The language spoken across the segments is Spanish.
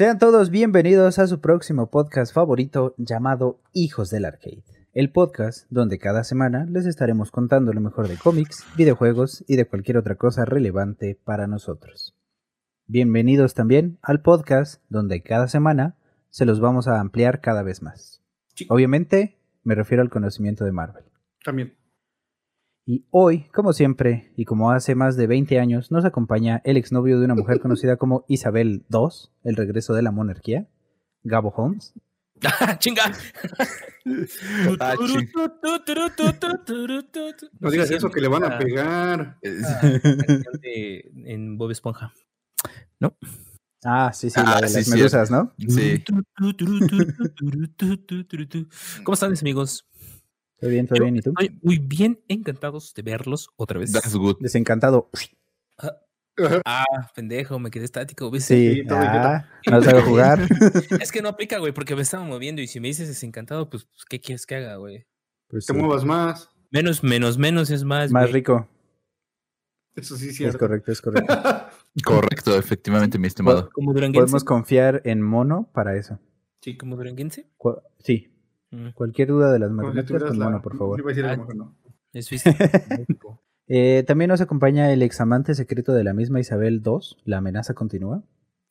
Sean todos bienvenidos a su próximo podcast favorito llamado Hijos del Arcade. El podcast donde cada semana les estaremos contando lo mejor de cómics, videojuegos y de cualquier otra cosa relevante para nosotros. Bienvenidos también al podcast donde cada semana se los vamos a ampliar cada vez más. Obviamente me refiero al conocimiento de Marvel. También. Y hoy, como siempre, y como hace más de 20 años, nos acompaña el exnovio de una mujer conocida como Isabel II, el regreso de la monarquía, Gabo Holmes. ¡Chinga! Ah, ching. No digas eso que le van a pegar. De- en Bob Esponja. ¿No? Ah, sí, sí, Ah, la de sí, las medusas, ¿no? Sí. ¿Cómo están, mis amigos? Todo bien, Yo bien, ¿y tú? Estoy muy bien encantados de verlos otra vez. That's good. Desencantado. Ah, pendejo, me quedé estático. ¿viste? Sí, ah, no sabe jugar. Es que no aplica, güey, porque me estaba moviendo y si me dices desencantado, pues, pues, ¿qué quieres que haga, güey? Pues Te sí, muevas más. Menos, menos, menos es más. Más güey. rico. Eso sí es Es cierto. correcto, es correcto. Correcto, efectivamente, mi estimado. Podemos confiar en mono para eso. Sí, como duranguense. Sí, Mm, cualquier duda de las matemáticas, con la- por favor. Iba a decir a lo Ah. mejor no. Es suizo. México. Eh, también nos acompaña el examante secreto de la misma Isabel II. La amenaza continúa.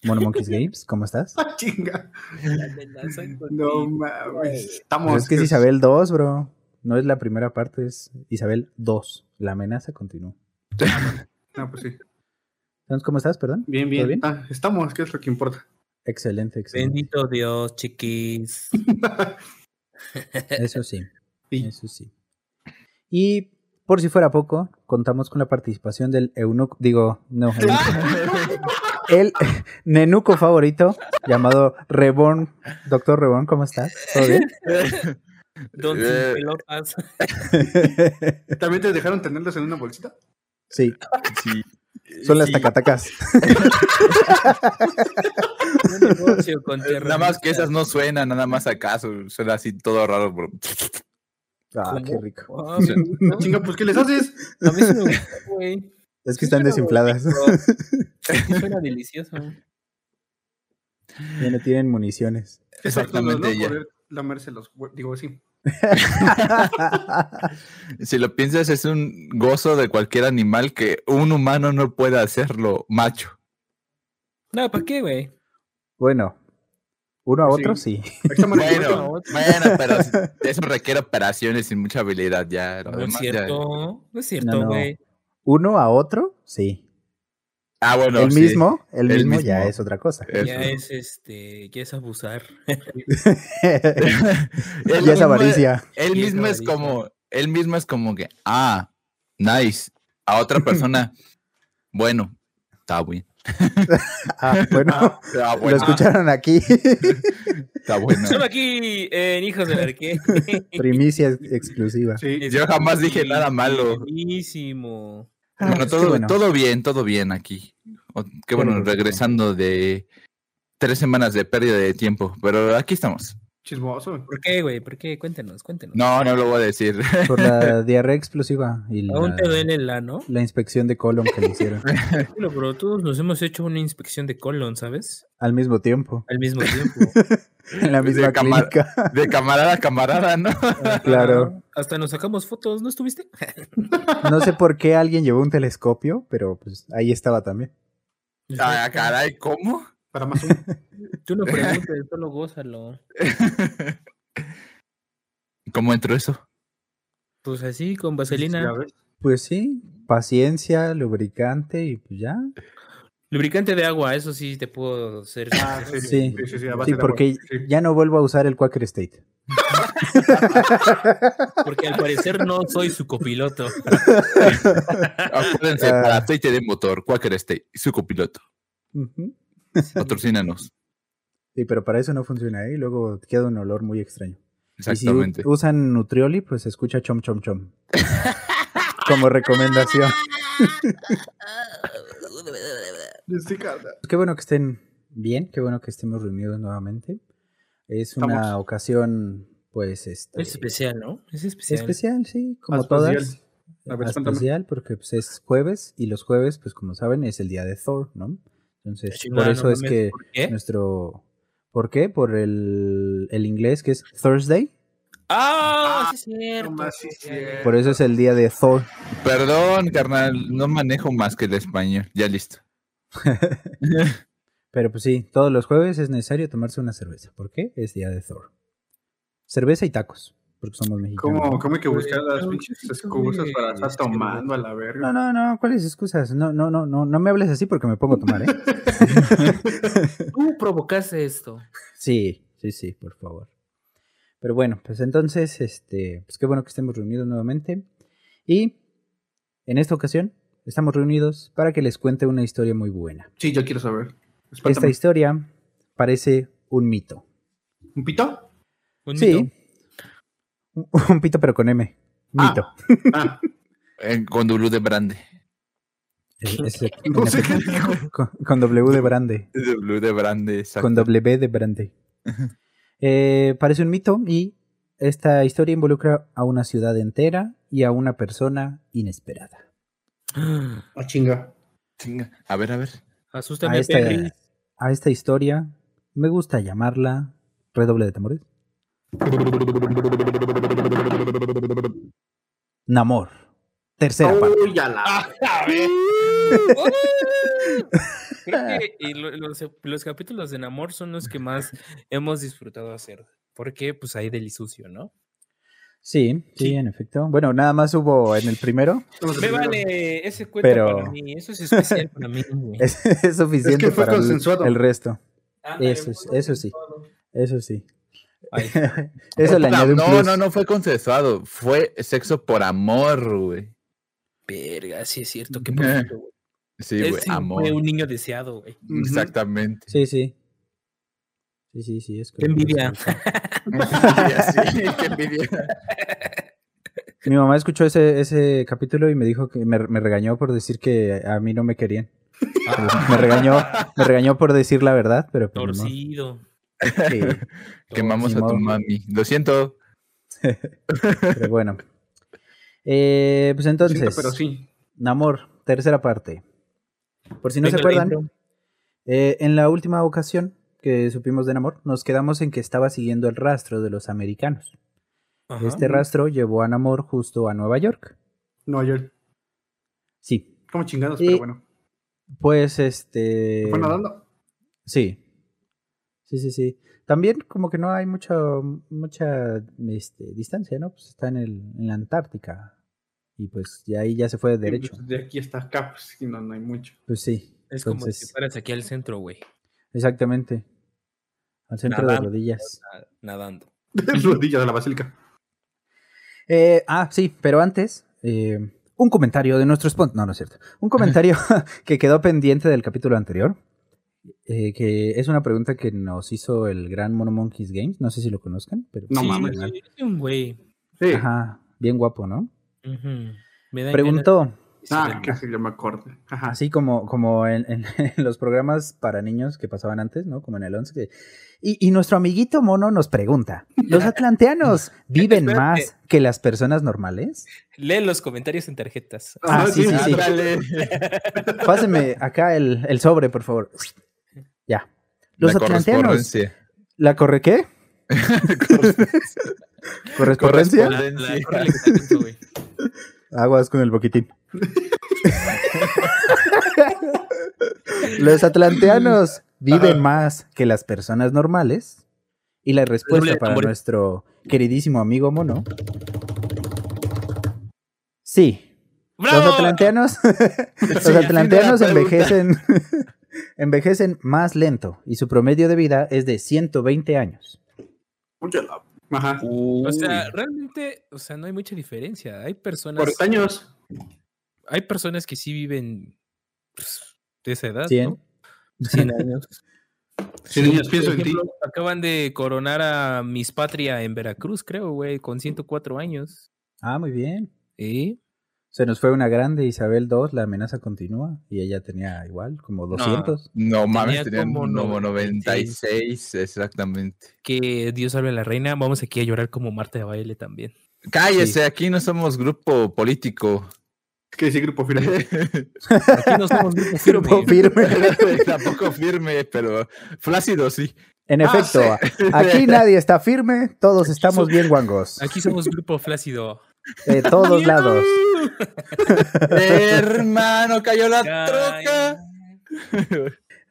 Mono Monkeys Games, ¿cómo estás? ¡Ah, chinga! La amenaza No mames. Pues Estamos. es que es Isabel II, bro. No es la primera parte, es Isabel II. La amenaza continúa. No, pues sí. Entonces, ¿cómo estás, perdón? Bien, ¿Todo bien. bien? Ah, estamos, que es lo que importa. Excelente, excelente. Bendito Dios, chiquis. Eso sí, Sí. eso sí. Y por si fuera poco, contamos con la participación del eunuco, digo, no, el, el nenuco favorito llamado Reborn. Doctor Reborn, ¿cómo estás? ¿Todo bien? Don Eh. pelotas. ¿También te dejaron tenerlos en una bolsita? Sí, Sí. Son las Sí. tacatacas. Un negocio con Nada más que esas no suenan, nada más acaso. Suena así todo raro. bro. Ah, ¿Cómo? qué rico. Me gusta. Chinga, pues ¿qué les haces? A mí sí me gusta, güey. Es que Sí están desinfladas. Suena delicioso. Ya no tienen municiones. Exactamente, ¿no? ya. Poder lamerse los Digo, sí. Si lo piensas, es un gozo de cualquier animal que un humano no puede hacerlo macho. No, ¿para qué, güey? Bueno, uno a Sí. otro sí. Bueno, bueno, pero eso requiere operaciones y mucha habilidad ya. No es ya- cierto. No es cierto, no. güey. Uno a otro, sí. Ah, bueno, el sí. mismo, el, el mismo, ya es otra cosa. Eso. Ya es este, ya es abusar. Él ya es mismo- avaricia. Él es mismo es como, él mismo es como que, ah, nice. A otra persona, bueno, está bien. Ah, bueno, Ah, lo bueno, escucharon aquí. está bueno. Solo aquí en Hijos del Arque. Primicia ex- exclusiva. Sí. Yo jamás dije nada malo. Buenísimo. Ah, Bueno, pues todo, bueno. todo bien, todo bien aquí. O- Qué bueno, bueno. regresando de tres semanas de pérdida de tiempo, pero aquí estamos. Chismoso. ¿Por qué, güey? ¿Por qué? Cuéntanos, cuéntanos. No, no lo voy a decir. Por la diarrea explosiva y Aún te la, duele la, ¿no? la inspección de colon que le hicieron Bueno, pero todos nos hemos hecho una inspección de colon, ¿sabes? al mismo tiempo, Al mismo tiempo. en la misma cámara. clínica. De camarada a camarada, ¿no? Claro. Hasta nos sacamos fotos, ¿no estuviste? No sé por qué alguien llevó un telescopio, pero pues ahí estaba también. Ah, caray, ¿cómo? Para más uno. Tú no preguntes, solo gózalo. ¿Cómo entró eso? Pues así, con vaselina. Pues sí, paciencia, lubricante y pues ya. Lubricante de agua, eso sí te puedo hacer. Ah, sí, Sí. sí, sí, sí, porque Sí. ya no vuelvo a usar el Quaker State. Porque al parecer no soy su copiloto. Acuérdense, Ah. para aceite de motor, Quaker State, su copiloto. Patrocínanos. Sí, pero para eso no funciona, ¿eh? Y luego queda un olor muy extraño. Exactamente. Y si u- usan Nutrioli, pues escucha chom chom chom. Como recomendación. Qué bueno que estén bien, qué bueno que estemos reunidos nuevamente. Es una Estamos. ocasión, pues, este, Es especial, ¿no? Es especial. especial, sí, como Especial. todas. A ver, cuéntame. especial porque pues, es jueves y los jueves, pues como saben, es el día de Thor, ¿no? Entonces, Chingada, por eso no es que nuestro... ¿Por qué? Por el, el inglés que es Thursday. Ah, sí es cierto. más sí es Ya, ya, ya. cierto. Por eso es el día de Thor. Perdón, carnal, no manejo más que el español. Ya listo. Pero pues sí, todos los jueves es necesario tomarse una cerveza. ¿Por qué? Es día de Thor. Cerveza y tacos, porque somos mexicanos. ¿Cómo, ¿Cómo hay que buscar las pinches excusas para estar tomando a la verga? No, no, no, ¿cuáles excusas? No, no, no, no, no me hables así porque me pongo a tomar, ¿eh? Tú provocaste esto. Sí, sí, sí, por favor. Pero bueno, pues entonces, este, pues qué bueno que estemos reunidos nuevamente. Y en esta ocasión estamos reunidos para que les cuente una historia muy buena. Sí, yo quiero saber. Esta historia parece un mito. ¿Un pito? Un Sí. mito. Un, un pito pero con M. Mito. Ah, Eh, con W de brande. Es- es- no sé qué con, con W de brande. W de brande, exacto. Con W de brande. Eh, parece un mito y esta historia involucra a una ciudad entera y a una persona inesperada. Ah, chinga. Chinga. A ver, a ver. Asústame, A esta, Perry. a esta historia me gusta llamarla redoble de tambores. Namor. Tercera parte. Uy, ya la. Ah. Creo que los, los capítulos de Namor son los que más hemos disfrutado hacer. Porque pues hay del sucio, ¿no? Sí, sí, Sí. en efecto. Bueno, nada más hubo en el primero. Me vale ese cuento Pero- para mí. Eso es especial para mí, güey. Es, es suficiente Es que fue para el, resto. Eso, es- eso sí. Eso sí. Ay. Eso le añade un no, plus. no, no fue consensuado. Fue sexo por amor, güey. Verga, sí es cierto. Qué profundo, güey. Sí, Él güey, sí amor. fue un niño deseado, güey. Exactamente. Sí, sí. Sí, sí, sí, es Qué envidia. sí, qué envidia. Mi mamá escuchó ese, ese capítulo y me dijo que me, me regañó por decir que a mí no me querían. Me regañó, me regañó por decir la verdad, pero pues. Torcido. Sí, Quemamos a tu mami. Lo siento. pero bueno. Eh, pues Siento, entonces, pero sí. Namor, tercera parte. Por si no se Venga, acuerdan, eh, en la última ocasión que supimos de Namor, nos quedamos en que estaba siguiendo el rastro de los americanos. Ajá. Este rastro llevó a Namor justo a Nueva York. No, ayer. Sí, Como chingados, Y- pero bueno. pues este... ¿Fue nadando? Sí. Sí, sí, sí. También como que no hay mucha, mucha este, distancia, ¿no? Pues está en, el, en la Antártica. Y pues de ahí ya se fue de derecho. De aquí hasta acá, pues no, no hay mucho. Pues sí. Es como si fueras aquí al centro, güey. Exactamente. Al centro Nadando. de rodillas. na- Nadando. Rodilla de la basílica. Eh, ah, sí, pero antes, eh, un comentario de nuestro sponsor. No, no es cierto. Un comentario que quedó pendiente del capítulo anterior. eh, que es una pregunta que nos hizo el gran Mono Monkeys Games. No sé si lo conozcan, pero No Sí, mames. sí, es un güey. Sí. Ajá, bien guapo, ¿no? Me Preguntó, ganas de Ah, sí, yo me acuerdo. Ajá. así como, como en, en- en los programas para niños que pasaban antes, ¿no? Como en el 11. que- y, y nuestro amiguito mono nos pregunta, ¿los atlanteanos viven Espérate. más que las personas normales? Lee los comentarios en tarjetas. Ah, sí, sí, sí. Ándale. Pásenme acá el, el sobre, por favor. Ya. Los La atlanteanos. correspondencia. ¿La corre qué? ¿Correspondencia? La, Correspondencia. la-. Aguas con el boquitín. Los atlanteanos viven más que las personas normales. Y la respuesta para nuestro queridísimo amigo mono. Sí. ¡Bravo! Los atlanteanos, los atlanteanos envejecen, envejecen más lento y su promedio de vida es de 120 años. Ajá. O sea, realmente, o sea, no hay mucha diferencia. Hay personas, Por años. Hay personas que sí viven pues, de esa edad, 100. ¿no? 100 años. Sí, niños, por pienso en ti. Acaban de coronar a Miss Patria en Veracruz, creo, güey, con 104 años. Ah, muy bien. ¿Y? Se nos fue una grande, Isabel II, la amenaza continúa. Y ella tenía igual, como 200. No mames, Tenía tenían como como 96. 96, exactamente. Que Dios salve a la reina. Vamos aquí a llorar como Marta de baile también. Cállese, aquí no somos grupo político. ¿Qué dice grupo firme? Aquí no somos grupo firme. Grupo firme. Tampoco firme, pero flácido sí. En Ah, efecto, aquí nadie está firme, todos estamos bien guangos. Aquí somos grupo flácido. De todos lados. Hermano, cayó la Ay. troca.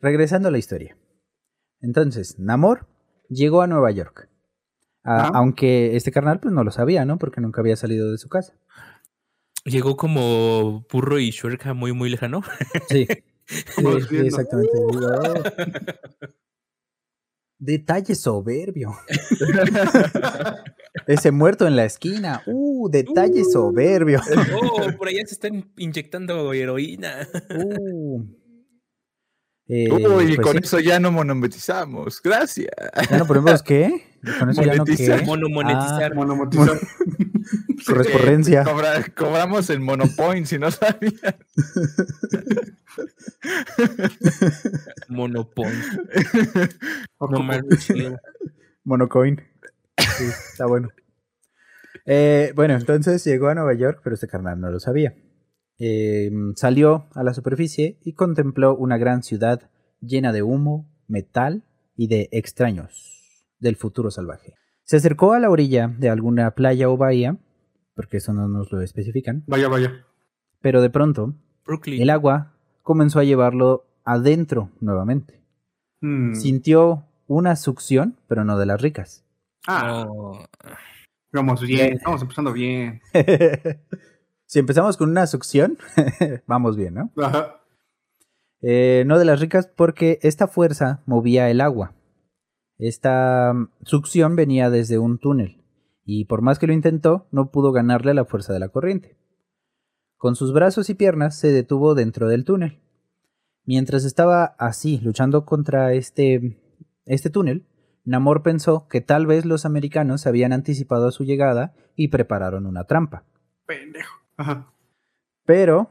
Regresando a la historia. Entonces, Namor llegó a Nueva York. A- Ajá. Aunque este carnal pues no lo sabía, ¿no? Porque nunca había salido de su casa. Llegó como Burro y Shuerka muy, muy lejano. Sí. Exactamente. Digo, Detalle soberbio. Ese muerto en la esquina. Uh, detalle Uh. soberbio. Oh, por allá se están inyectando heroína. Uh. Eh, Uy, pues con sí. eso ya no monometizamos. Gracias. Ya no ponemos qué. Con eso ya no Monetizar. qué. Mono monetizar. Monomotizar. Correspondencia. Eh, cobra- cobramos el monopoint, si no sabían. Monopon. O No. Monocoin. Sí, está bueno. Eh, bueno, entonces llegó a Nueva York, pero este carnal no lo sabía. Eh, salió a la superficie y contempló una gran ciudad llena de humo, metal y de extraños del futuro salvaje. Se acercó a la orilla de alguna playa o bahía, porque eso no nos lo especifican, Vaya, vaya. pero de pronto Brooklyn. el agua comenzó a llevarlo adentro nuevamente. Mm. Sintió una succión, pero no de las ricas. Ah, Oh, vamos bien. Estamos empezando bien. si empezamos con una succión, vamos bien, ¿no? Ajá. Eh, no de las ricas porque esta fuerza movía el agua. Esta mm, succión venía desde un túnel y por más que lo intentó, no pudo ganarle a la fuerza de la corriente. Con sus brazos y piernas se detuvo dentro del túnel. Mientras estaba así, luchando contra este, este túnel, Namor pensó que tal vez los americanos habían anticipado su llegada y prepararon una trampa. Pendejo. Ajá. Pero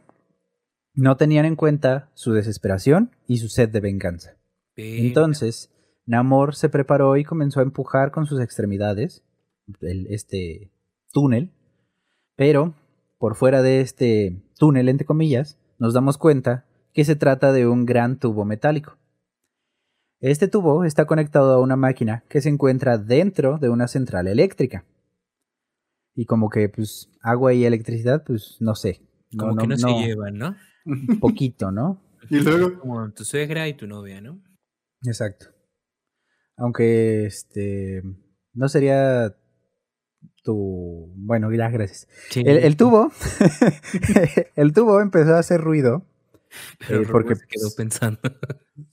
no tenían en cuenta su desesperación y su sed de venganza. Entonces, Namor se preparó y comenzó a empujar con sus extremidades el- este túnel, pero por fuera de este túnel, entre comillas, nos damos cuenta que se trata de un gran tubo metálico. Este tubo está conectado a una máquina que se encuentra dentro de una central eléctrica. Y como que, pues, agua y electricidad, pues, no sé. No, Como que no, no- se llevan, ¿no? un poquito, ¿no? Y luego. Como tu suegra y tu novia, ¿no? Exacto. Aunque este no sería tu bueno, ya gracias. Sí. El, el tubo, el tubo empezó a hacer ruido. Pero eh, porque se quedó pues, pensando.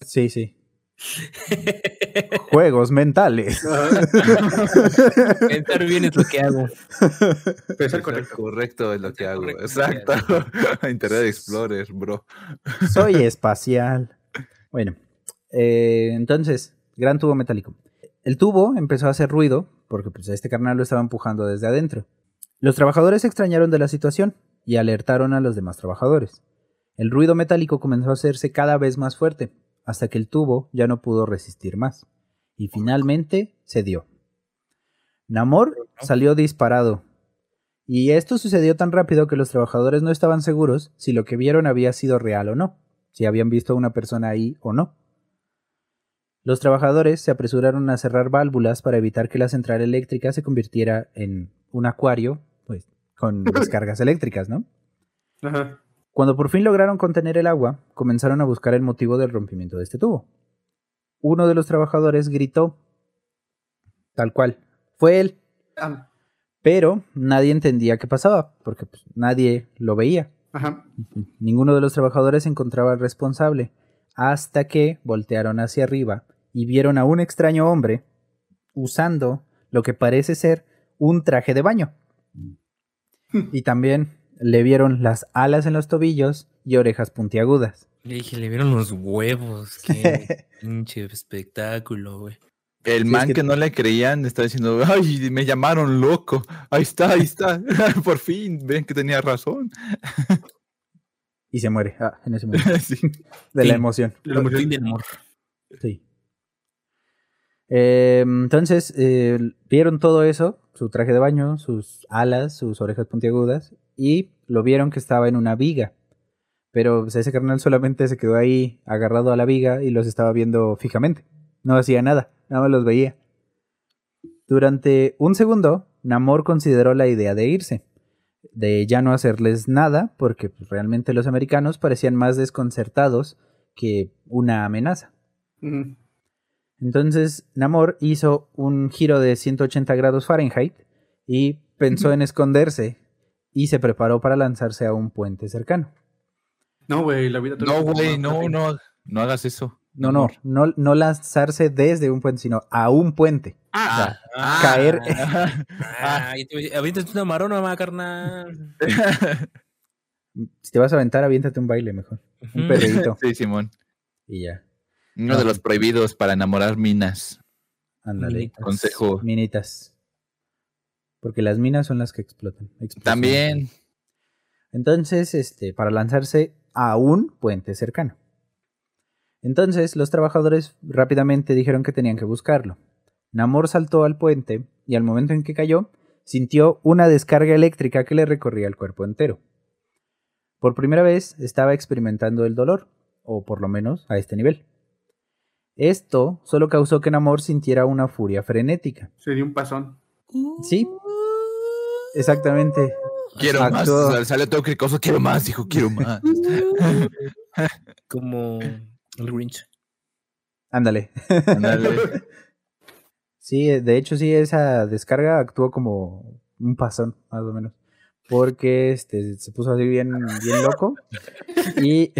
sí, sí. Juegos mentales. Pensar bien es lo que hago. Pensar Correcto, correcto. correcto es lo que hago. Exacto. Internet Explorer, bro. Soy espacial. Bueno, eh, entonces, gran tubo metálico. El tubo empezó a hacer ruido porque pues, este carnal lo estaba empujando desde adentro. Los trabajadores se extrañaron de la situación y alertaron a los demás trabajadores. El ruido metálico comenzó a hacerse cada vez más fuerte hasta que el tubo ya no pudo resistir más y finalmente cedió. Namor salió disparado y esto sucedió tan rápido que los trabajadores no estaban seguros si lo que vieron había sido real o no, si habían visto a una persona ahí o no. Los trabajadores se apresuraron a cerrar válvulas para evitar que la central eléctrica se convirtiera en un acuario, pues, con descargas eléctricas, ¿no? Ajá. Cuando por fin lograron contener el agua, comenzaron a buscar el motivo del rompimiento de este tubo. Uno de los trabajadores gritó, tal cual, fue él, Ah, pero nadie entendía qué pasaba, porque pues, nadie lo veía. Ajá. Ninguno de los trabajadores encontraba al responsable, hasta que voltearon hacia arriba y vieron a un extraño hombre usando lo que parece ser un traje de baño. Y también le vieron las alas en los tobillos y orejas puntiagudas. Le dije, le vieron los huevos. Qué pinche espectáculo, güey. El Sí, es man que- que... no le creían está diciendo, ay, me llamaron loco. Ahí está, ahí está. Por fin, ven que tenía razón. Y se muere ah, en ese momento Sí. de la emoción. Mujer- Fin del amor. Sí. Eh, entonces, eh, vieron todo eso su traje de baño, sus alas, sus orejas puntiagudas y lo vieron que estaba en una viga. Pero pues, ese carnal solamente se quedó ahí agarrado a la viga y los estaba viendo fijamente. No hacía nada, nada más los veía. Durante un segundo, Namor consideró la idea de irse, de ya no hacerles nada, porque pues, realmente los americanos parecían más desconcertados que una amenaza. Entonces Namor hizo un giro de 180 grados Fahrenheit y pensó en esconderse y se preparó para lanzarse a un puente cercano. No, güey, la vida... te No, lo- güey, no, no, no hagas eso. No, no, no, no lanzarse desde un puente, sino a un puente. Ah, Ah, caer. Ah, y te- aviéntate una marona, ma, carnal. Si te vas a aventar, aviéntate un baile mejor. Un Ujú. perreíto. Sí, Simón. y ya. Uno de los prohibidos para enamorar minas. Ándale. Minitas. Consejo. Minitas. Porque las minas son las que explotan. Explosionan. También. Entonces, este, para lanzarse a un puente cercano. Entonces, los trabajadores rápidamente dijeron que tenían que buscarlo. Namor saltó al puente y al momento en que cayó, sintió una descarga eléctrica que le recorría el cuerpo entero. Por primera vez estaba experimentando el dolor, o por lo menos a este nivel. Esto solo causó que Namor sintiera una furia frenética. se dio un pasón. Sí, exactamente. Quiero más. Actuó. Sale todo cricoso. Quiero más, dijo, quiero más. Como el Grinch. Ándale. Ándale. Sí, de hecho sí, esa descarga actuó como un pasón, más o menos. Porque este, se puso así bien, bien loco. Y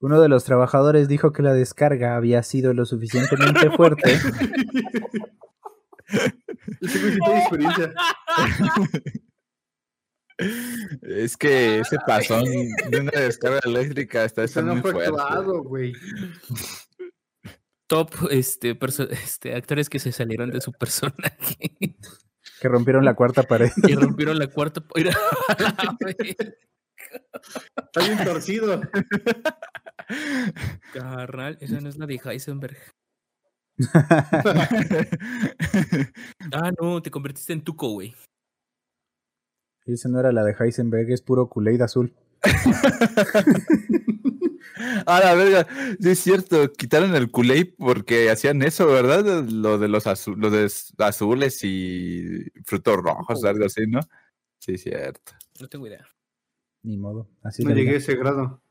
uno de los trabajadores dijo que la descarga había sido lo suficientemente fuerte. Experiencia. Es que ese pasón de una descarga eléctrica está, está Eso no muy fue fuerte. actuado, güey. Top este, este, actores que se salieron de su personaje. que rompieron la cuarta pared. y rompieron la cuarta. pa- Mira, la verga, Está bien torcido. Carnal, esa no es la de Heisenberg. Ah, no, te convertiste en Tuco, güey. Esa no era la de Heisenberg, es puro Kool-Aid azul. Ah, la verga. Sí, es cierto. Quitaron el Kool-Aid porque hacían eso, ¿verdad? Lo de los azu- lo de azules y frutos rojos, algo así, ¿no? Sí, cierto. No tengo idea. Ni modo. Así No llegué a ese grado.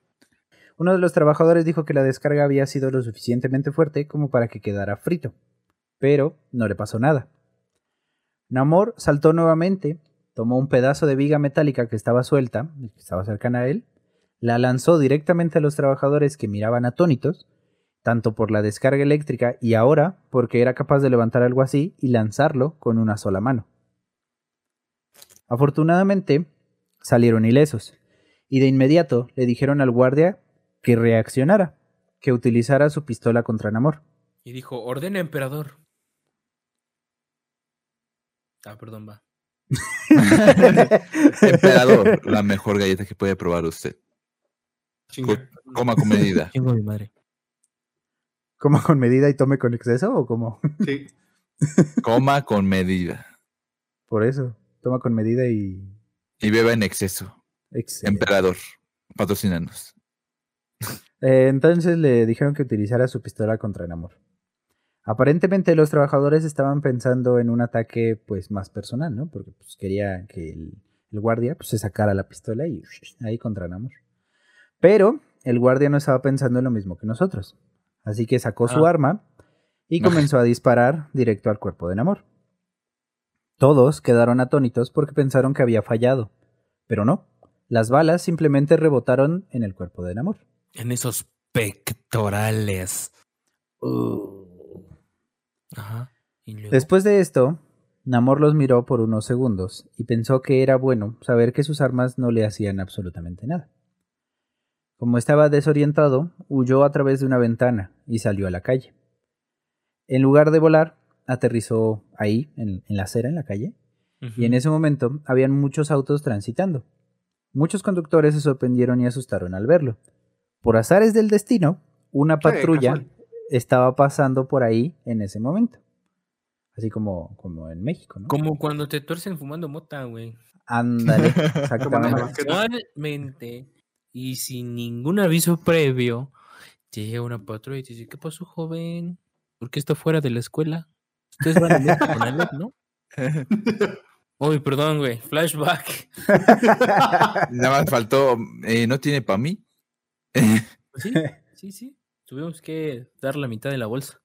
Uno de los trabajadores dijo que la descarga había sido lo suficientemente fuerte como para que quedara frito, pero no le pasó nada. Namor saltó nuevamente, tomó un pedazo de viga metálica que estaba suelta, que estaba cercana a él, la lanzó directamente a los trabajadores que miraban atónitos, tanto por la descarga eléctrica y ahora porque era capaz de levantar algo así y lanzarlo con una sola mano. Afortunadamente, salieron ilesos, y de inmediato le dijeron al guardia que reaccionara, que utilizara su pistola contra Namor. Y dijo, ordena, emperador. Ah, perdón, va. Emperador, la mejor galleta que puede probar usted. Chinga. Coma con medida. Chingo mi madre. ¿Cómo con medida y tome con exceso o cómo? Sí. Coma con medida. Por eso, toma con medida y Y beba en exceso. Emperador, patrocínanos. Eh, entonces le dijeron que utilizara su pistola contra Namor. Aparentemente los trabajadores estaban pensando en un ataque pues más personal, ¿no? Porque pues, quería que el, el guardia pues, se sacara la pistola y ahí contra Namor. Pero el guardia no estaba pensando en lo mismo que nosotros. Así que sacó su Ah. arma y comenzó a disparar directo al cuerpo de Namor. Todos quedaron atónitos porque pensaron que había fallado. Pero no, las balas simplemente rebotaron en el cuerpo de Namor. En esos pectorales. Ajá. Y luego- Después de esto, Namor los miró por unos segundos y pensó que era bueno saber que sus armas no le hacían absolutamente nada. Como estaba desorientado, huyó a través de una ventana y salió a la calle. En lugar de volar, aterrizó ahí, en, en la acera, en la calle, y en ese momento habían muchos autos transitando. Muchos conductores se sorprendieron y asustaron al verlo. Por azares del destino, una patrulla estaba pasando por ahí en ese momento. Así como, como en México, ¿no? Como cuando te tuercen fumando mota, güey. Ándale, exactamente. y sin ningún aviso previo, llega una patrulla y te dice, ¿qué pasó, joven? ¿Por qué está fuera de la escuela? Ustedes van a ir con Alep, ¿no? Uy, perdón, güey. Flashback. Nada más faltó, eh, ¿no tiene para mí? Pues sí, sí, sí. Tuvimos que dar la mitad de la bolsa.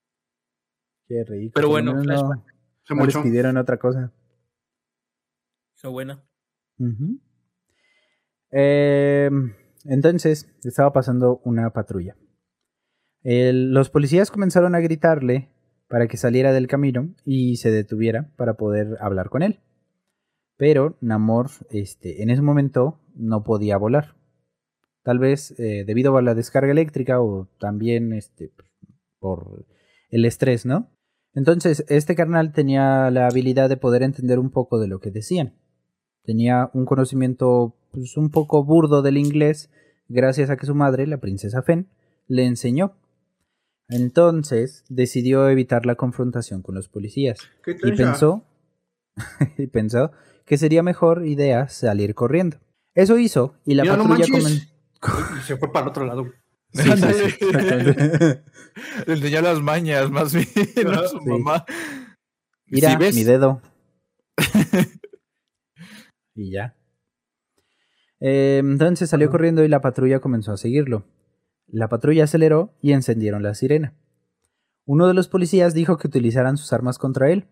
Qué rico. Pero bueno, no- flashback. No les pidieron otra cosa. Pero bueno. Eh, entonces, estaba pasando una patrulla. El- los policías comenzaron a gritarle para que saliera del camino y se detuviera para poder hablar con él. Pero Namor, este, en ese momento, no podía volar. Tal vez eh, debido a la descarga eléctrica o también este, por el estrés, ¿no? Entonces, este carnal tenía la habilidad de poder entender un poco de lo que decían. Tenía un conocimiento pues, un poco burdo del inglés gracias a que su madre, la princesa Fen, le enseñó. Entonces decidió evitar la confrontación con los policías ¿Qué y pensó, y pensó que sería mejor idea salir corriendo. Eso hizo y la Mira, no patrulla manches. comen- se fue para el otro lado. Sí, sí, sí, exactamente. Le enseñó las mañas, más bien, su mamá. Mira, ¿Sí ves? mi dedo. y ya. Eh, entonces salió Ajá. corriendo y la patrulla comenzó a seguirlo. La patrulla aceleró y encendieron la sirena. Uno de los policías dijo que utilizaran sus armas contra él,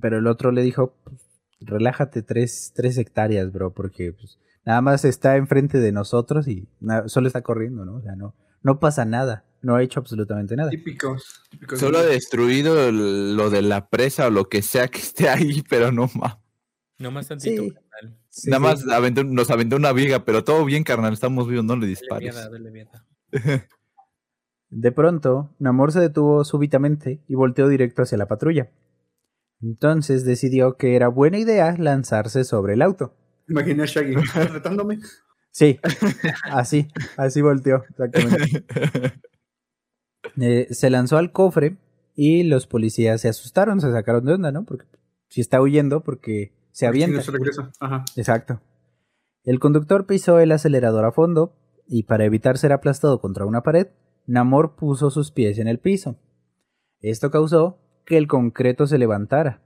pero el otro le dijo, "Pues, relájate tres, tres hectáreas, bro, porque pues, nada más está enfrente de nosotros y solo está corriendo, ¿no? O sea, no, no pasa nada, no ha hecho absolutamente nada. Típicos. típicos Solo ha de- destruido el- lo de la presa o lo que sea que esté ahí, pero no más. Nomás tantito. Sí. Nada sí. más aventó- nos aventó una viga, pero todo bien, carnal. Estamos vivos, no le Dale dispares. mierda, dale mierda. De pronto, Namor se detuvo súbitamente y volteó directo hacia la patrulla. Entonces decidió que era buena idea lanzarse sobre el auto. Imaginé a Shaggy retándome. Sí, así, así volteó, exactamente. Eh, se lanzó al cofre y los policías se asustaron, se sacaron de onda, ¿no? Porque si está huyendo, porque se avienta. no se regresa. Ajá. Exacto. El conductor pisó el acelerador a fondo y para evitar ser aplastado contra una pared, Namor puso sus pies en el piso. Esto causó que el concreto se levantara.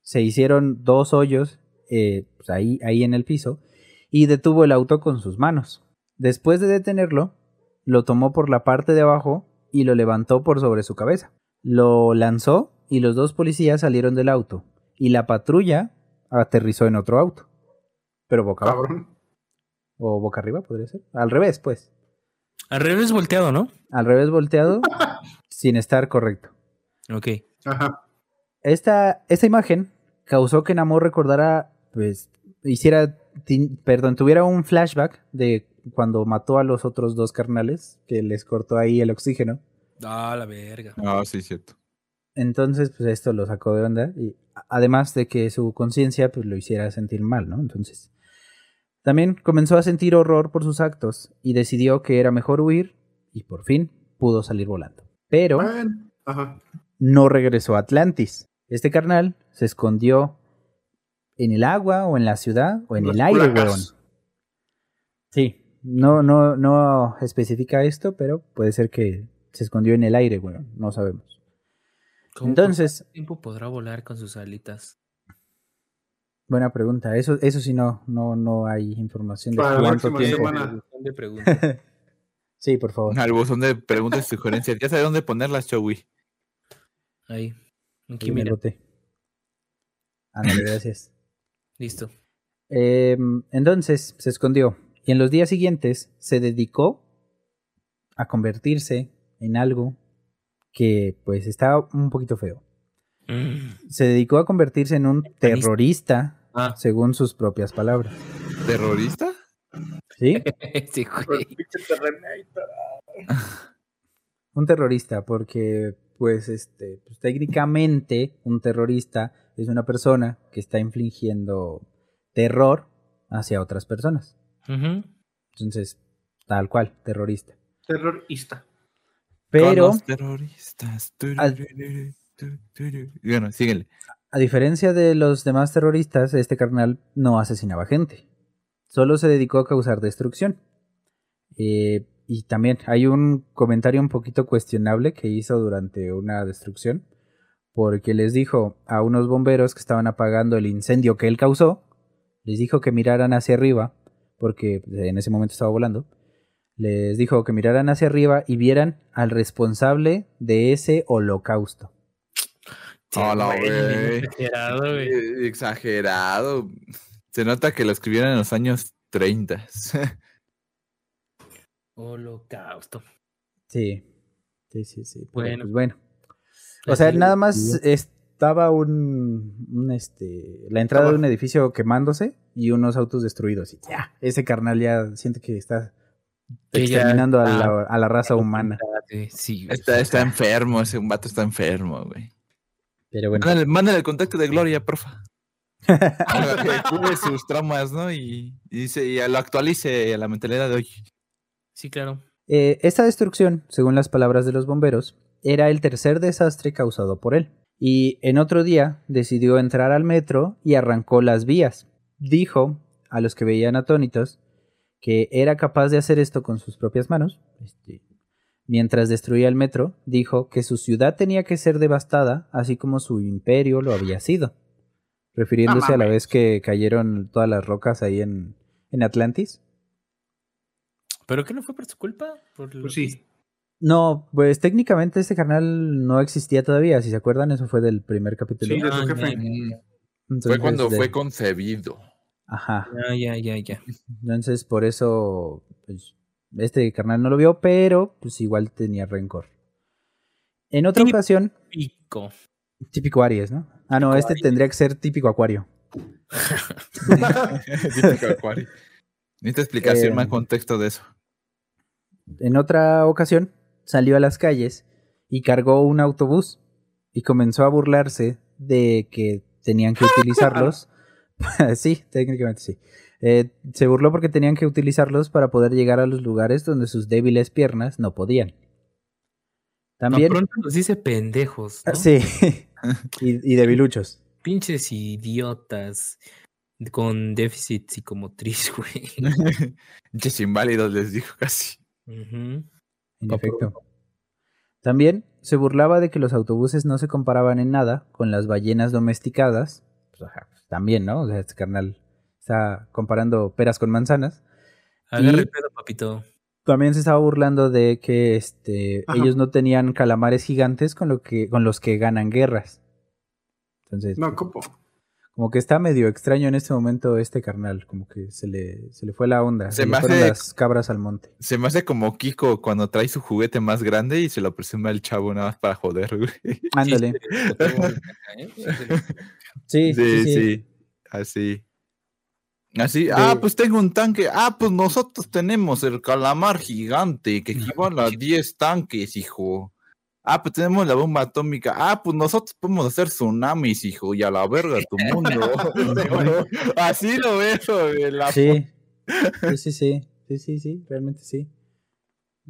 Se hicieron dos hoyos eh, pues ahí, ahí en el piso y detuvo el auto con sus manos. Después de detenerlo, lo tomó por la parte de abajo y lo levantó por sobre su cabeza. Lo lanzó y los dos policías salieron del auto y la patrulla aterrizó en otro auto. Pero boca abajo. O boca arriba, podría ser. Al revés, pues. Al revés volteado, ¿no? Al revés volteado, sin estar correcto. Ok. Ajá. Esta, esta imagen causó que Namor recordara, pues, hiciera, perdón, tuviera un flashback de cuando mató a los otros dos carnales, que les cortó ahí el oxígeno. Ah, la verga. Ah, sí, cierto. Entonces, pues esto lo sacó de onda. Y además de que su conciencia, pues lo hiciera sentir mal, ¿no? Entonces. También comenzó a sentir horror por sus actos y decidió que era mejor huir y por fin pudo salir volando. Pero. Ajá. no regresó a Atlantis. Este carnal se escondió en el agua o en la ciudad o en Las el aire, weón. Sí, no, no, no especifica esto, pero puede ser que se escondió en el aire, weón. No sabemos. ¿Cómo Entonces, cuánto tiempo podrá volar con sus alitas? Buena pregunta. Eso, eso sí no, no, no hay información de Para la cuánto próxima tiempo. semana. Son de preguntas. Sí, por favor. Al buzón de preguntas y sugerencias. Ya sabe dónde ponerlas, Chowi. Ahí. Aquí, Ahí mira. Ándale, gracias. Listo. Eh, entonces se escondió y en los días siguientes se dedicó a convertirse en algo que pues estaba un poquito feo. Mm. Se dedicó a convertirse en un terrorista Ah. según sus propias palabras. ¿Terrorista? ¿Sí? Sí, güey. Pinche terrenito. Un terrorista porque pues este pues, técnicamente un terrorista es una persona que está infligiendo terror hacia otras personas. Entonces, tal cual, terrorista. Terrorista. Pero, Con los terroristas. Al-. Bueno, síguele. A diferencia de los demás terroristas, este carnal no asesinaba gente. Solo se dedicó a causar destrucción. Eh, y también hay un comentario un poquito cuestionable que hizo durante una destrucción. Porque les dijo a unos bomberos que estaban apagando el incendio que él causó. Les dijo que miraran hacia arriba. Porque en ese momento estaba volando. Les dijo que miraran hacia arriba y vieran al responsable de ese holocausto. A la Güey, vez. exagerado, güey. Eh, Exagerado. Se nota que lo escribieron en los años 30. Holocausto. Sí, sí, sí, sí. pero, Bueno. pues bueno. O sea, nada más estaba un, un, este, la entrada de un edificio quemándose y unos autos destruidos. Y ya, ese carnal ya siente que está exterminando a, la, a la raza humana. Sí, güey. Está, está enfermo, ese un vato está enfermo, güey. Pero bueno, Mándale, mándale el contacto de Gloria, porfa. Para que cure sus traumas, ¿no? Y, y lo actualice a la mentalidad de hoy. Sí, claro. Eh, esta destrucción, según las palabras de los bomberos, era el tercer desastre causado por él. Y en otro día decidió entrar al metro y arrancó las vías. Dijo a los que veían atónitos que era capaz de hacer esto con sus propias manos. Este, mientras destruía el metro, dijo que su ciudad tenía que ser devastada, así como su imperio lo había sido. Refiriéndose a la vez que cayeron todas las rocas ahí en, en Atlantis. ¿Pero qué no fue por su culpa? Por lo Pues que- sí. No, pues técnicamente este canal no existía todavía, si se acuerdan, eso fue del primer capítulo. Sí, de su Ah, jefe. ya, Entonces, Fue cuando de- fue concebido. Ajá. Ya, ya, ya, ya. Entonces, por eso, pues, este carnal no lo vio, pero pues igual tenía rencor. En otra Sí. ocasión, Pico. típico Aries, ¿no? Ah, no, Típico este Aries. tendría que ser típico Acuario. Típico acuario. Necesita explicación Eh, más contexto de eso. En otra ocasión, salió a las calles y cargó un autobús y comenzó a burlarse de que tenían que utilizarlos. sí, técnicamente sí. Eh, se burló porque tenían que utilizarlos para poder llegar a los lugares donde sus débiles piernas no podían. También, Tan pronto nos dice pendejos, ¿no? sí, y, y debiluchos. Pinches idiotas con déficit psicomotriz, güey. Pinches inválidos les dijo casi. Ujú. En efecto. También se burlaba de que los autobuses no se comparaban en nada con las ballenas domesticadas. Pues, ajá, pues, también, ¿no? O sea, este carnal está comparando peras con manzanas. El pedo, papito. También se estaba burlando de que este, Ajá. ellos no tenían calamares gigantes con, lo que, con los que ganan guerras. Entonces, No, pues, copo. como que está medio extraño en este momento este carnal. Como que se le, se le fue la onda. Se Se, le me fueron hace- las cabras al monte. Se me hace como Kiko cuando trae su juguete más grande y se lo presume al chavo nada más para joder, güey. Ándale. Sí, Sí, sí, Sí, sí, Así. Ah, pues tengo un tanque. Ah, pues nosotros tenemos el calamar gigante que equivale a 10 tanques, hijo. Ah, pues tenemos la bomba atómica. Ah, pues nosotros podemos hacer tsunamis, hijo, y a la verga tu mundo. Así lo veo, güey, la Sí. Sí, sí, sí. Sí, sí, sí, realmente sí.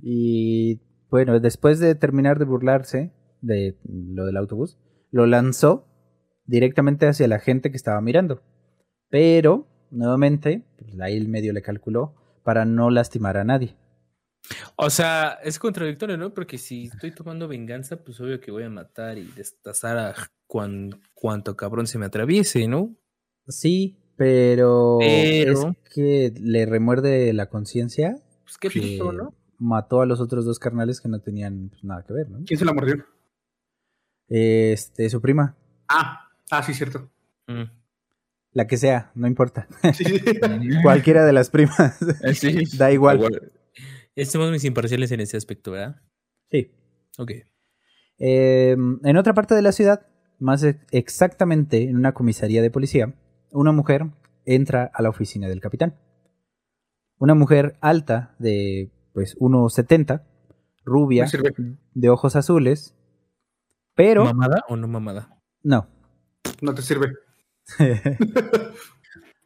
Y bueno, después de terminar de burlarse de lo del autobús, lo lanzó directamente hacia la gente que estaba mirando. Pero, nuevamente, pues, ahí el medio le calculó para no lastimar a nadie. O sea, es contradictorio, ¿no? Porque si estoy tomando venganza, pues obvio que voy a matar y destazar a cuan, cuanto cabrón se me atraviese, ¿no? Sí, pero, Pero- es que le remuerde la conciencia Pues qué ¿no? mató a los otros dos carnales que no tenían pues, nada que ver, ¿no? ¿Quién se la mordió? Este, su prima, Ah, ah, sí, cierto. Mm. La que sea, no importa. Sí, sí. Cualquiera de las primas. Sí. Da igual. Estamos mis imparciales en ese aspecto, ¿verdad? Sí. Ok. Eh, en otra parte de la ciudad, más ex- exactamente en una comisaría de policía, una mujer entra a la oficina del capitán. Una mujer alta de pues 1,70, rubia, de ojos azules, pero ¿Mamada o no mamada? no. No te sirve.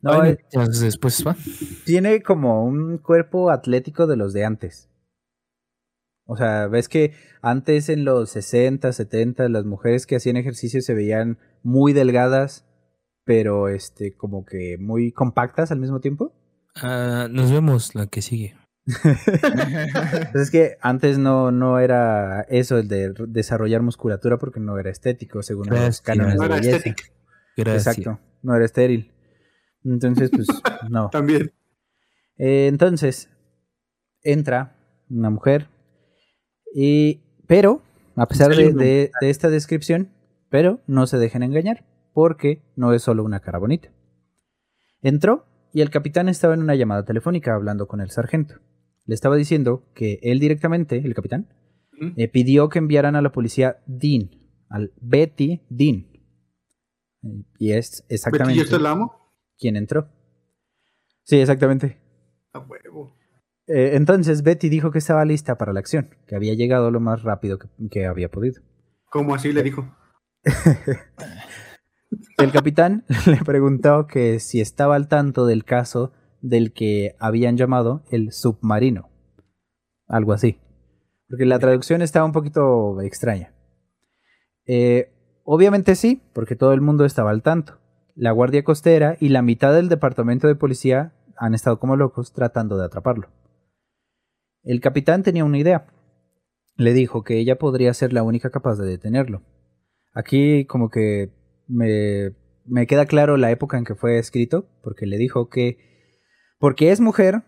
no, Bueno, eh, entonces después va. tiene como un cuerpo atlético de los de antes. O sea, ves que antes en los 60, 70, las mujeres que hacían ejercicio se veían muy delgadas, pero este, como que muy compactas al mismo tiempo. Ah, nos vemos la que sigue. Entonces es que antes no, no era eso el de desarrollar musculatura porque no era estético, según los cánones No de belleza. estética. Gracias. Exacto, no era estéril. Entonces, pues, no. También. Eh, entonces, entra una mujer, y, pero, a pesar de, de- de esta descripción, pero no se dejen engañar, porque no es solo una cara bonita. Entró y el capitán estaba en una llamada telefónica hablando con el sargento. Le estaba diciendo que él directamente, el capitán, eh, pidió que enviaran a la policía Dean, al Betty Dean. Y es Betty, exactamente ¿yo esto la amo? quien entró. Sí, exactamente. A huevo. Eh, entonces Betty dijo que estaba lista para la acción, que había llegado lo más rápido que, que había podido. ¿Cómo así le dijo? El capitán le preguntó que si estaba al tanto del caso del que habían llamado el submarino. Algo así. Porque la traducción estaba un poquito extraña. Eh, obviamente sí, porque todo el mundo estaba al tanto. La Guardia Costera y la mitad del departamento de policía han estado como locos tratando de atraparlo. El capitán tenía una idea. Le dijo que ella podría ser la única capaz de detenerlo. Aquí como que me, me queda claro la época en que fue escrito, porque le dijo que porque es mujer,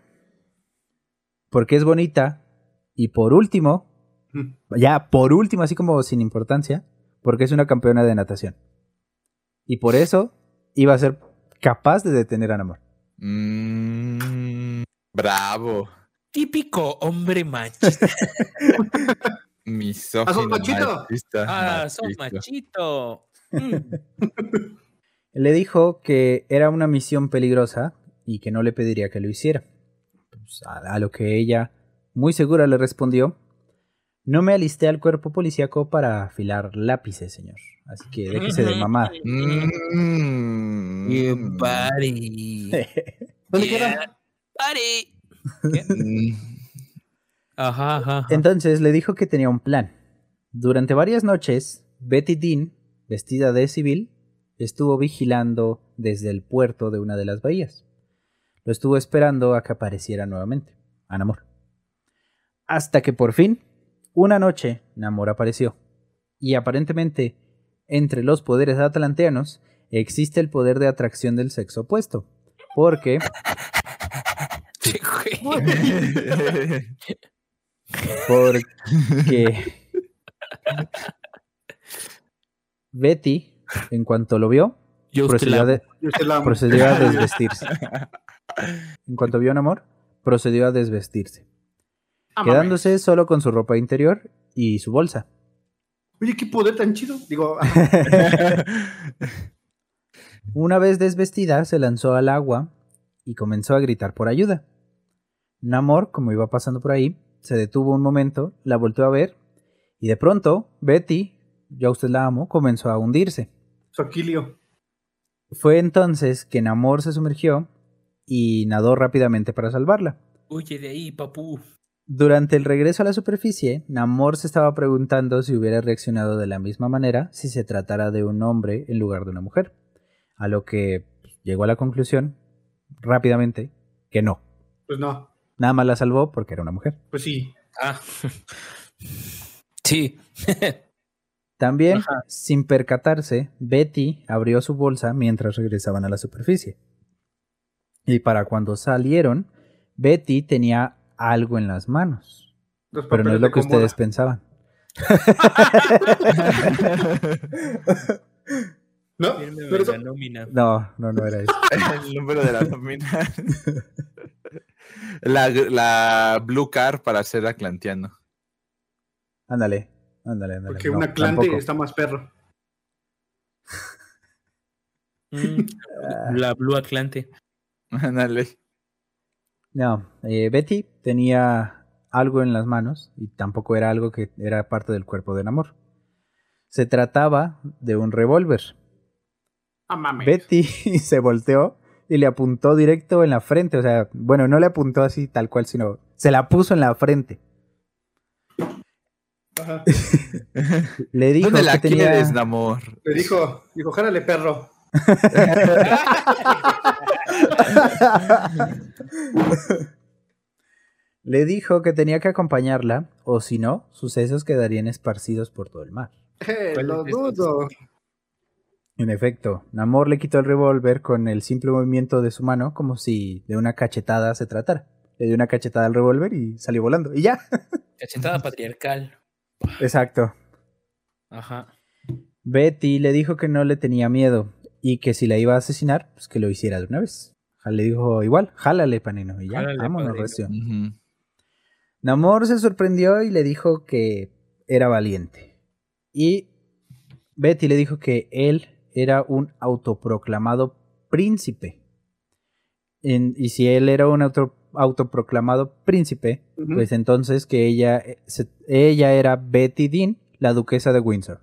porque es bonita, y por último, ya por último, así como sin importancia, porque es una campeona de natación. Y por eso iba a ser capaz de detener a Namor. Mm, bravo. Típico hombre machista. Misógino. machito! machista, Ah, sos machito. machito. Mm. Le dijo que era una misión peligrosa y que no le pediría que lo hiciera. Pues, a, a lo que ella, muy segura, le respondió: No me alisté al cuerpo policíaco para afilar lápices, señor. Así que déjese de mamá. Mm, Yeah, buddy. ¿Dónde Yeah, queda? buddy. mm, Ajá, ajá. ajá. Entonces le dijo que tenía un plan. Durante varias noches, Betty Dean, vestida de civil, estuvo vigilando desde el puerto de una de las bahías. Lo estuvo esperando a que apareciera nuevamente, a Namor. Hasta que por fin, una noche, Namor apareció. Y aparentemente, entre los poderes atlanteanos, existe el poder de atracción del sexo opuesto. Porque. Porque Betty, en cuanto lo vio, Yo procedió de- Yo procedió a desvestirse. En cuanto vio a Namor, procedió a desvestirse, Ah, quedándose solo con su ropa interior y su bolsa. Oye, qué poder tan chido. Digo, Una vez desvestida, se lanzó al agua y comenzó a gritar por ayuda. Namor, como iba pasando por ahí, se detuvo un momento, la volteó a ver y de pronto Betty, yo a usted la amo, comenzó a hundirse. Soquilio. Fue entonces que Namor se sumergió y nadó rápidamente para salvarla. Huye de ahí, papú. Durante el regreso a la superficie, Namor se estaba preguntando si hubiera reaccionado de la misma manera si se tratara de un hombre en lugar de una mujer, a lo que pues, llegó a la conclusión rápidamente que no. Pues no. Nada más la salvó porque era una mujer. Pues sí. Ah. Sí. También, Ajá. sin percatarse, Betty abrió su bolsa mientras regresaban a la superficie. Y para cuando salieron, Betty tenía algo en las manos. Los Pero no es lo que Comoda. ustedes pensaban. ¿No? Fírmeme Pero eso- la nómina. No, no, no era eso. El número de la nómina. La, la Blue Car para ser atlanteano. Ándale, ándale, ándale. Porque No, un Atlante tampoco. está más perro. Mm, La Blue Atlante. Ándale. No, eh, Betty tenía algo en las manos y tampoco era algo que era parte del cuerpo de Namor. Se trataba de un revólver. Ah, mames. Betty se volteó y le apuntó directo en la frente. O sea, bueno, no le apuntó así tal cual, sino se la puso en la frente. Ajá. Le dijo ¿Dónde la que tenía... quieres, Namor? Le dijo, dijo, járale, perro. Le dijo que tenía que acompañarla, o si no, sus sesos quedarían esparcidos por todo el mar. Eh, ¿Cuál lo dudo. En efecto, Namor le quitó el revólver con el simple movimiento de su mano, como si de una cachetada se tratara. Le dio una cachetada al revólver y salió volando. Y ya. Cachetada patriarcal. Exacto. Ajá. Betty le dijo que no le tenía miedo y que si la iba a asesinar, pues que lo hiciera de una vez. Le dijo igual, jálale, panino. Y ya, Jálale, vámonos, recio. Namor se sorprendió y le dijo que era valiente. Y Betty le dijo que él era un autoproclamado príncipe. En- y si él era un auto- autoproclamado príncipe, pues entonces que ella, eh, se- ella era Betty Dean, la duquesa de Windsor.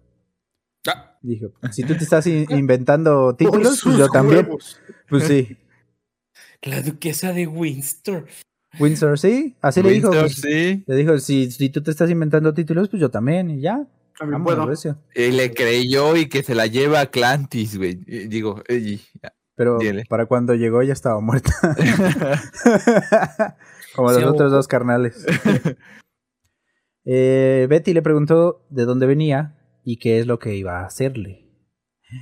Ah, Dijo, si tú te estás in- inventando títulos, pues yo también. huevos. Pues sí. la duquesa de Windsor. Windsor, sí. Así le dijo. Windsor, pues, sí. Le dijo, si, si tú te estás inventando títulos, pues yo también. Y ya. También puedo. Y le creyó y que se la lleva a Clantis, güey. Y Digo, ey, Pero Dile. para cuando llegó ya estaba muerta. Como los otros dos carnales. Eh, Betty le preguntó de dónde venía y qué es lo que iba a hacerle.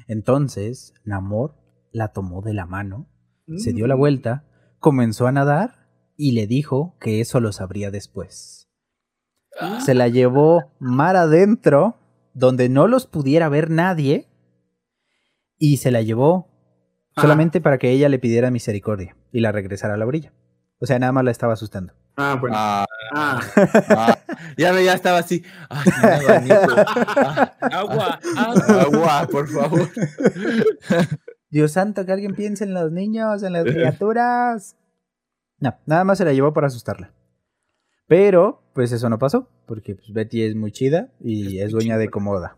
Entonces, Namor la tomó de la mano, se dio la Mm. vuelta, comenzó a nadar y le dijo que eso lo sabría después. Ah, Se la llevó mar adentro, donde no los pudiera ver nadie, y se la llevó Ah. solamente para que ella le pidiera misericordia y la regresara a la orilla. O sea, nada más la estaba asustando. Ah, bueno. Ah, Ah. ah. ya, estaba así. Abanico. Ah, agua, agua. agua, por favor. Dios santo, que alguien piense en los niños, en las criaturas. No, nada más se la llevó para asustarla. Pero, pues eso no pasó, porque pues, Betty es muy chida y Es dueña de. Comoda.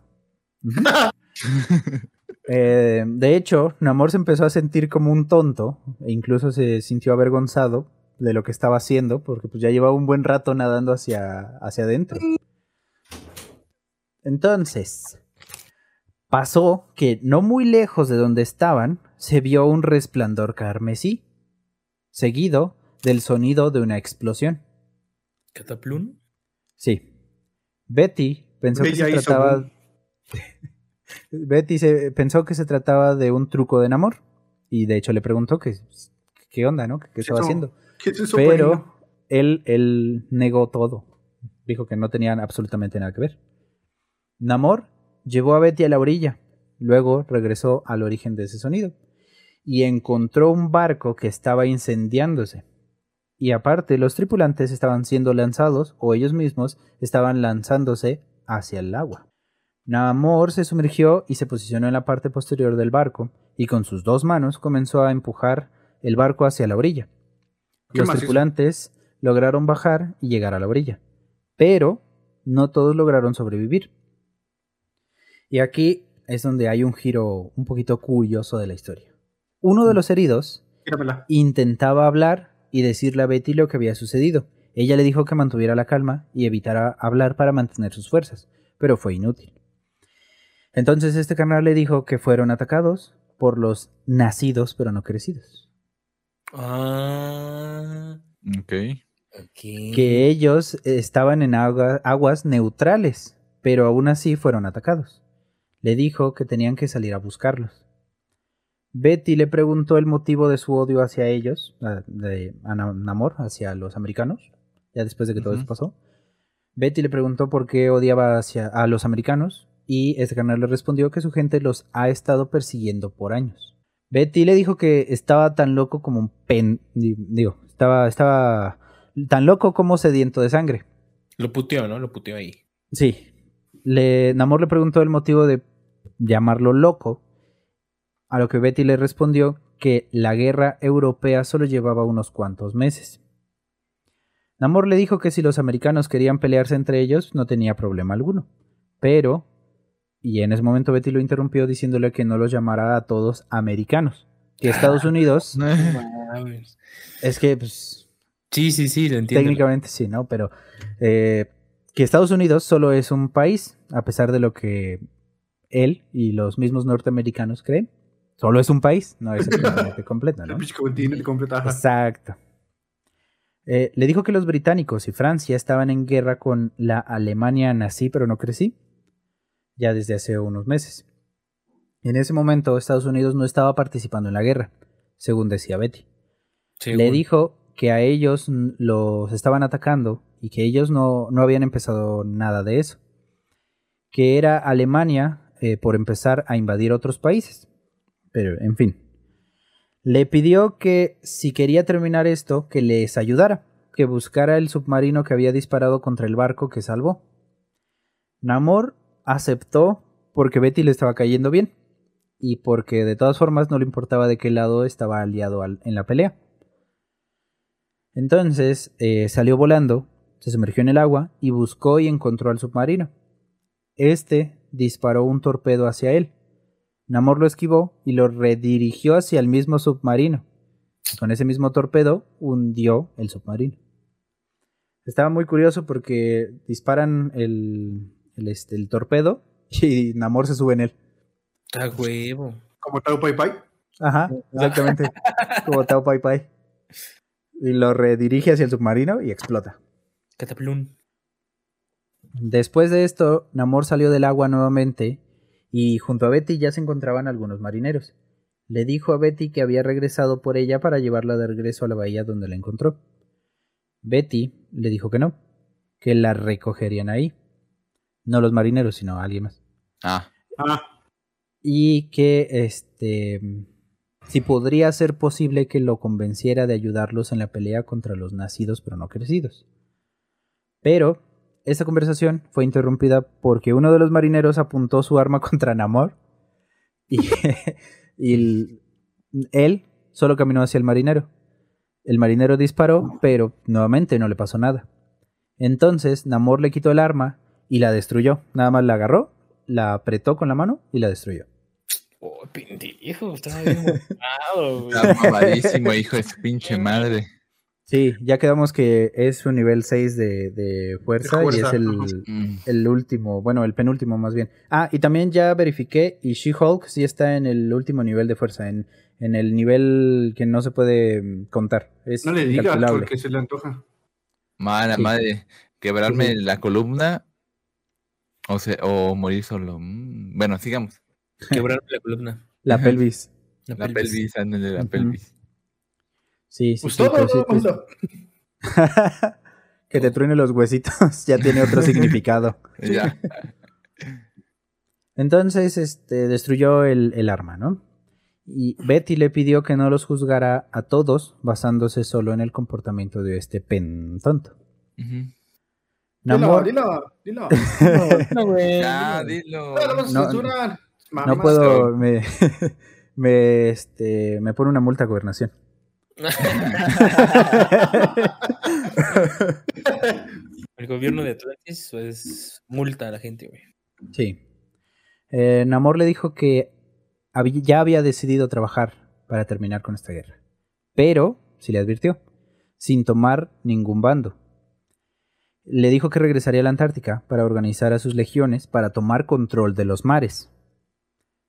Eh, de hecho, Namor se empezó a sentir como un tonto e incluso se sintió avergonzado de lo que estaba haciendo porque pues ya llevaba un buen rato nadando hacia, hacia adentro. Entonces, pasó que no muy lejos de donde estaban se vio un resplandor carmesí, seguido del sonido de una explosión. ¿Cataplún? Sí. Betty pensó que se trataba. Betty se, pensó que se trataba de un truco de enamor. Y de hecho le preguntó que qué onda, ¿no? ¿Qué, qué estaba Eso, haciendo? Pero él, él negó todo. Dijo que no tenían absolutamente nada que ver. Namor llevó a Betty a la orilla. Luego regresó al origen de ese sonido. Y encontró un barco que estaba incendiándose. Y aparte, los tripulantes estaban siendo lanzados, o ellos mismos estaban lanzándose hacia el agua. Namor se sumergió y se posicionó en la parte posterior del barco, y con sus dos manos comenzó a empujar el barco hacia la orilla. ¿Qué Los tripulantes lograron bajar y llegar a la orilla, pero no todos lograron sobrevivir. Y aquí es donde hay un giro un poquito curioso de la historia. Uno de los heridos intentaba hablar y decirle a Betty lo que había sucedido. Ella le dijo que mantuviera la calma y evitara hablar para mantener sus fuerzas, pero fue inútil. Entonces este carnal le dijo que fueron atacados por los nacidos pero no crecidos. Ah, ok. Que ellos estaban en agua- aguas neutrales, pero aún así fueron atacados. Le dijo que tenían que salir a buscarlos. Betty le preguntó el motivo de su odio hacia ellos, a- de Namor, hacia los americanos, ya después de que todo eso pasó. Betty le preguntó por qué odiaba hacia, a los americanos y este canal le respondió que su gente los ha estado persiguiendo por años. Betty le dijo que estaba tan loco como un pen... di- Digo, estaba, estaba tan loco como sediento de sangre. Lo puteó, ¿no? Lo puteó ahí. Sí. Le, Namor le preguntó el motivo de llamarlo loco, a lo que Betty le respondió que la guerra europea solo llevaba unos cuantos meses. Namor le dijo que si los americanos querían pelearse entre ellos no tenía problema alguno, pero, y en ese momento Betty lo interrumpió diciéndole que no los llamara a todos americanos, que Estados Unidos es que pues, Sí, sí, sí, lo entiendo. técnicamente sí, ¿no? Pero eh, que Estados Unidos solo es un país, a pesar de lo que él y los mismos norteamericanos creen. Solo es un país, no es el continente completo. Exacto. Eh, le dijo que los británicos y Francia estaban en guerra con la Alemania nací pero no crecí, ya desde hace unos meses. En ese momento Estados Unidos no estaba participando en la guerra, según decía Betty. Le dijo que a ellos los estaban atacando y que ellos no, no habían empezado nada de eso. Que era Alemania eh, por empezar a invadir otros países. Pero, en fin. Le pidió que si quería terminar esto, que les ayudara, que buscara el submarino que había disparado contra el barco que salvó. Namor aceptó porque Betty le estaba cayendo bien y porque de todas formas no le importaba de qué lado estaba aliado al- en la pelea. Entonces eh, salió volando, se sumergió en el agua y buscó y encontró al submarino. Este disparó un torpedo hacia él. Namor lo esquivó y lo redirigió hacia el mismo submarino. Con ese mismo torpedo hundió el submarino. Estaba muy curioso porque disparan el, el, este, el torpedo y Namor se sube en él. A huevo. Como Tao Pai Pai. Ajá, exactamente. Como Tao Pai Pai. Y lo redirige hacia el submarino y explota. Cataplún. Después de esto, Namor salió del agua nuevamente y junto a Betty ya se encontraban algunos marineros. Le dijo a Betty que había regresado por ella para llevarla de regreso a la bahía donde la encontró. Betty le dijo que no, que la recogerían ahí. No los marineros, sino alguien más. Ah, Ah, y que este si podría ser posible que lo convenciera de ayudarlos en la pelea contra los nacidos pero no crecidos. Pero esta conversación fue interrumpida porque uno de los marineros apuntó su arma contra Namor y, y el- él solo caminó hacia el marinero. El marinero disparó, pero nuevamente no le pasó nada. Entonces Namor le quitó el arma y la destruyó. Nada más la agarró, la apretó con la mano y la destruyó. Oh, pendejo, estaba bien mamado, está mamadísimo, hijo de su pinche madre. Sí, ya quedamos que es un nivel 6 de, de fuerza, De y es el. Mm. el último, bueno, el penúltimo más bien. Ah, y también ya verifiqué y She-Hulk sí está en el último nivel de fuerza, en, en el nivel que no se puede mm, contar. Es no le digas porque se le antoja. Mala Sí. madre, quebrarme sí. la columna o, se, o morir solo. Mm, Bueno, sigamos. Quebrarme la columna. La pelvis. La, La pelvis. pelvis, ándale, la pelvis. Sí, sí, Pues sí, todo pues- mundo. que te truene los huesitos ya tiene otro significado. Ya. Entonces, este, destruyó el, el arma, ¿no? Y Betty le pidió que no los juzgara a todos basándose solo en el comportamiento de este pen tonto. Namor, dilo, dilo. No, güey. Ya, dilo. dilo. No, no No, puedo, me, me, este, me pone una multa a gobernación. El gobierno de Atlantis pues multa a la gente, güey. Sí. Eh, Namor le dijo que habí- ya había decidido trabajar para terminar con esta guerra. Pero, si le advirtió, sin tomar ningún bando. Le dijo que regresaría a la Antártica para organizar a sus legiones para tomar control de los mares.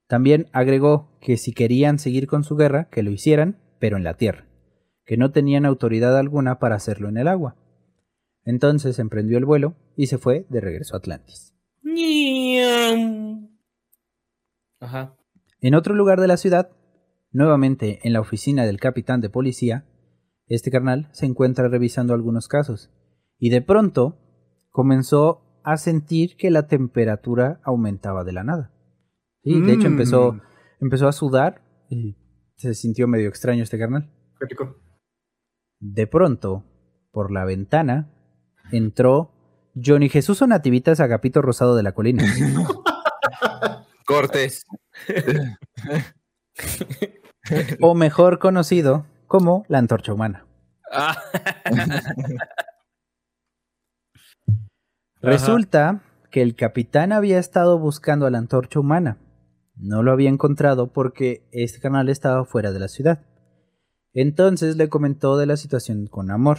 También agregó que si querían seguir con su guerra, que lo hicieran, pero en la tierra, que no tenían autoridad alguna para hacerlo en el agua. Entonces emprendió el vuelo y se fue de regreso a Atlantis. Ajá. En otro lugar de la ciudad, nuevamente en la oficina del capitán de policía, este carnal se encuentra revisando algunos casos y de pronto comenzó a sentir que la temperatura aumentaba de la nada. Sí, de hecho Mm. empezó, empezó a sudar y se sintió medio extraño este carnal. De pronto, por la ventana, entró Johnny Jesús o Nativitas Agapito Rosado de la Colina. Cortes. o mejor conocido como la antorcha humana. Ah. Resulta que el capitán había estado buscando a la antorcha humana. No lo había encontrado porque este canal estaba fuera de la ciudad. Entonces le comentó de la situación con amor.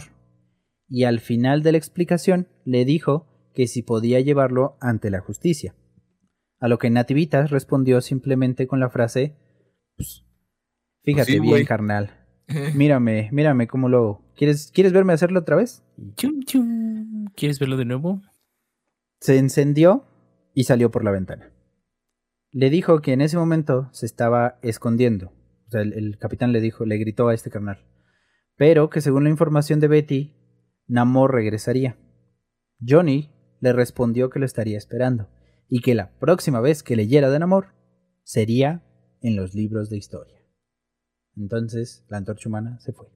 Y al final de la explicación le dijo que si podía llevarlo ante la justicia. A lo que Nativitas respondió simplemente con la frase, pues, fíjate sí, bien, güey". carnal, mírame, mírame cómo lo hago. ¿Quieres, ¿Quieres verme hacerlo otra vez? Chum, chum. ¿Quieres verlo de nuevo? Se encendió y salió por la ventana. Le dijo que en ese momento se estaba escondiendo. O sea, el, el capitán le dijo, le gritó a este carnal. Pero que según la información de Betty, Namor regresaría. Johnny le respondió que lo estaría esperando y que la próxima vez que leyera de Namor sería en los libros de historia. Entonces la antorcha humana se fue.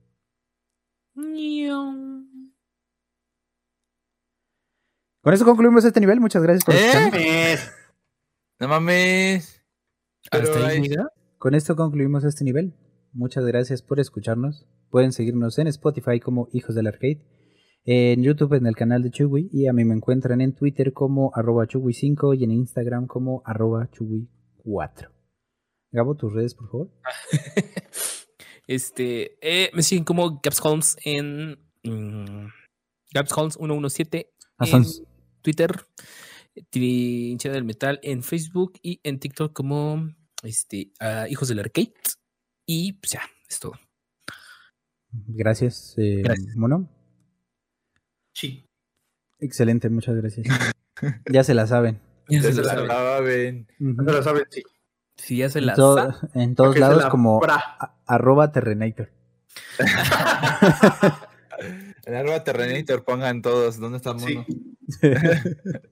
Con eso concluimos este nivel. Muchas gracias por ¿Eh? No mames. ¿Hasta ahí? Con esto concluimos este nivel. Muchas gracias por escucharnos. Pueden seguirnos en Spotify como Hijos del Arcade, en YouTube en el canal de Chugui y a mí me encuentran en Twitter como arroba Chugui5 y en Instagram como arroba Chugui4. Gabo, tus redes, por favor. Este, eh, me siguen como Gaps Holmes en mm, Gaps Holmes 117 Ah, en son- Twitter, Trinchera del Metal en Facebook y en TikTok como este, Hijos del Arcade. Y pues ya, es todo. Gracias, eh, Gracias. Mono. Sí. Excelente, muchas gracias. ya se la saben. Ya Ya se se la la saben. saben. Ujú. Pero saben, sí. Sí, ya se En, la to- saben. en todos se lados la como arroba Terrenator. En arroba Terrenator pongan todos. ¿Dónde está Sí.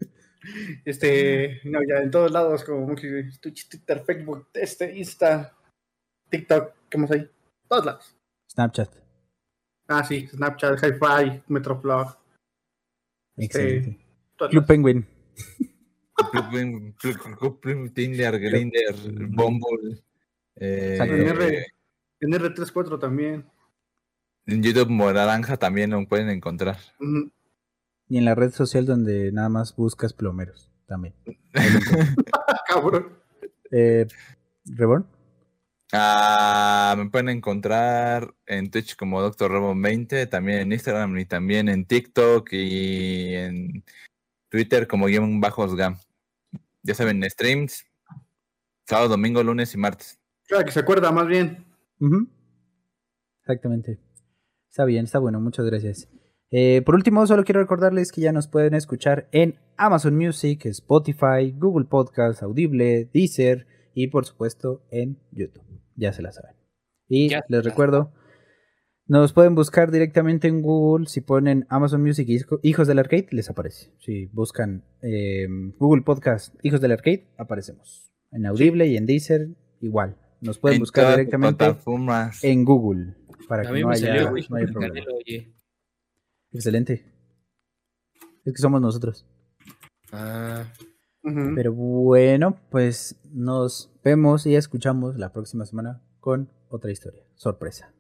Este, no, ya en todos lados, como Monkey, Twitch, Twitter, Facebook, este, Insta, TikTok, ¿qué más hay? Todos lados. Snapchat. Ah, sí, Snapchat, Hi-Fi, Metroflog, Excelente. todos Club. Penguin. Club- Tinder, Grinder, Bumble. eh. En, R, en R34 también. en YouTube Naranja también lo pueden encontrar. Ujú. Y en la red social donde nada más buscas plomeros también. Cabrón. Eh, Reborn. Ah, me pueden encontrar en Twitch como Dr. Robo 20, también en Instagram y también en TikTok y en Twitter como guion bajos gam. Ya saben, streams sábado, domingo, lunes y martes. Claro que se acuerda más bien. Exactamente. Está bien, está bueno, muchas gracias. Eh, por último, solo quiero recordarles que ya nos pueden escuchar en Amazon Music, Spotify, Google Podcast, Audible, Deezer y por supuesto en YouTube. Ya se la saben. Y Ya les recuerdo, nos pueden buscar directamente en Google. Si ponen Amazon Music Hijo- Hijos del Arcade, les aparece. Si buscan eh, Google Podcast Hijos del Arcade, aparecemos. En Audible y en Deezer, igual. Nos pueden En buscar todas las directamente plataformas. en Google para que no haya, salió, no haya problema. Canelo, oye. Excelente. Es que somos nosotros. Ah. Pero bueno, pues nos vemos y escuchamos la próxima semana con otra historia. Sorpresa.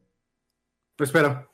Lo espero.